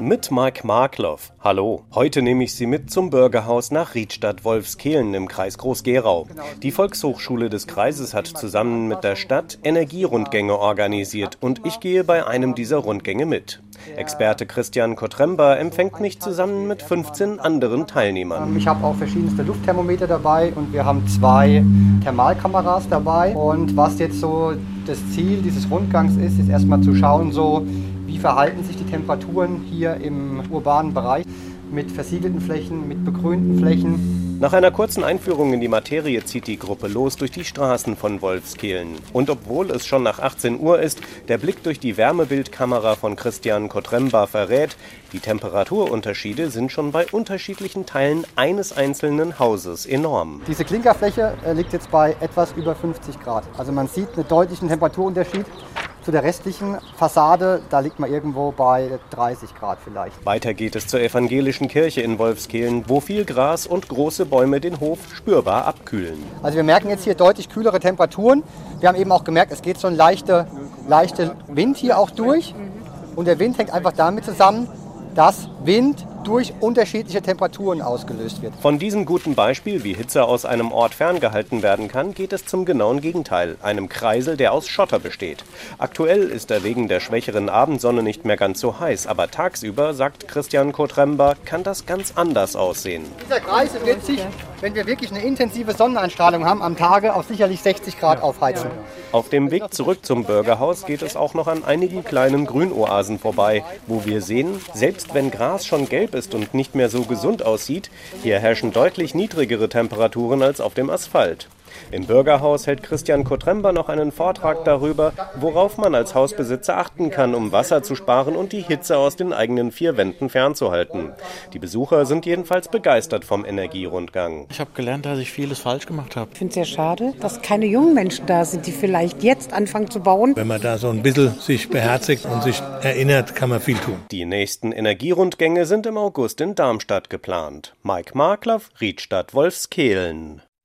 Mit Mike Markloff. Hallo. Heute nehme ich Sie mit zum Bürgerhaus nach Riedstadt-Wolfskehlen im Kreis Groß-Gerau. Die Volkshochschule des Kreises hat zusammen mit der Stadt Energierundgänge organisiert und ich gehe bei einem dieser Rundgänge mit. Experte Christian Kotremba empfängt mich zusammen mit 15 anderen Teilnehmern. Ich habe auch verschiedenste Luftthermometer dabei und wir haben zwei Thermalkameras dabei. Und was jetzt so das Ziel dieses Rundgangs ist, ist erstmal zu schauen, so wie verhalten sich die Temperaturen hier im urbanen Bereich mit versiegelten Flächen, mit begrünten Flächen. Nach einer kurzen Einführung in die Materie zieht die Gruppe los durch die Straßen von Wolfskehlen. Und obwohl es schon nach 18 Uhr ist, der Blick durch die Wärmebildkamera von Christian Kotremba verrät, die Temperaturunterschiede sind schon bei unterschiedlichen Teilen eines einzelnen Hauses enorm. Diese Klinkerfläche äh, liegt jetzt bei etwas über 50 Grad. Also man sieht einen deutlichen Temperaturunterschied zu der restlichen Fassade, da liegt man irgendwo bei 30 Grad vielleicht. Weiter geht es zur evangelischen Kirche in Wolfskehlen, wo viel Gras und große Bäume den Hof spürbar abkühlen. Also wir merken jetzt hier deutlich kühlere Temperaturen. Wir haben eben auch gemerkt, es geht so ein leichter leichte Wind hier auch durch. Und der Wind hängt einfach damit zusammen, dass Wind durch unterschiedliche Temperaturen ausgelöst wird. Von diesem guten Beispiel, wie Hitze aus einem Ort ferngehalten werden kann, geht es zum genauen Gegenteil, einem Kreisel, der aus Schotter besteht. Aktuell ist er wegen der schwächeren Abendsonne nicht mehr ganz so heiß, aber tagsüber, sagt Christian Kotremba, kann das ganz anders aussehen. Dieser Kreisel wird sich, wenn wir wirklich eine intensive Sonneneinstrahlung haben, am Tage auf sicherlich 60 Grad aufheizen. Auf dem Weg zurück zum Bürgerhaus geht es auch noch an einigen kleinen Grünoasen vorbei, wo wir sehen, selbst wenn Gras schon gelb ist und nicht mehr so gesund aussieht, hier herrschen deutlich niedrigere Temperaturen als auf dem Asphalt. Im Bürgerhaus hält Christian Kotremba noch einen Vortrag darüber, worauf man als Hausbesitzer achten kann, um Wasser zu sparen und die Hitze aus den eigenen vier Wänden fernzuhalten. Die Besucher sind jedenfalls begeistert vom Energierundgang. Ich habe gelernt, dass ich vieles falsch gemacht habe. Ich finde es sehr schade, dass keine jungen Menschen da sind, die vielleicht jetzt anfangen zu bauen. Wenn man da so ein bisschen sich beherzigt und sich erinnert, kann man viel tun. Die nächsten Energierundgänge sind im August in Darmstadt geplant. Mike Marklaff, Riedstadt Wolfskehlen.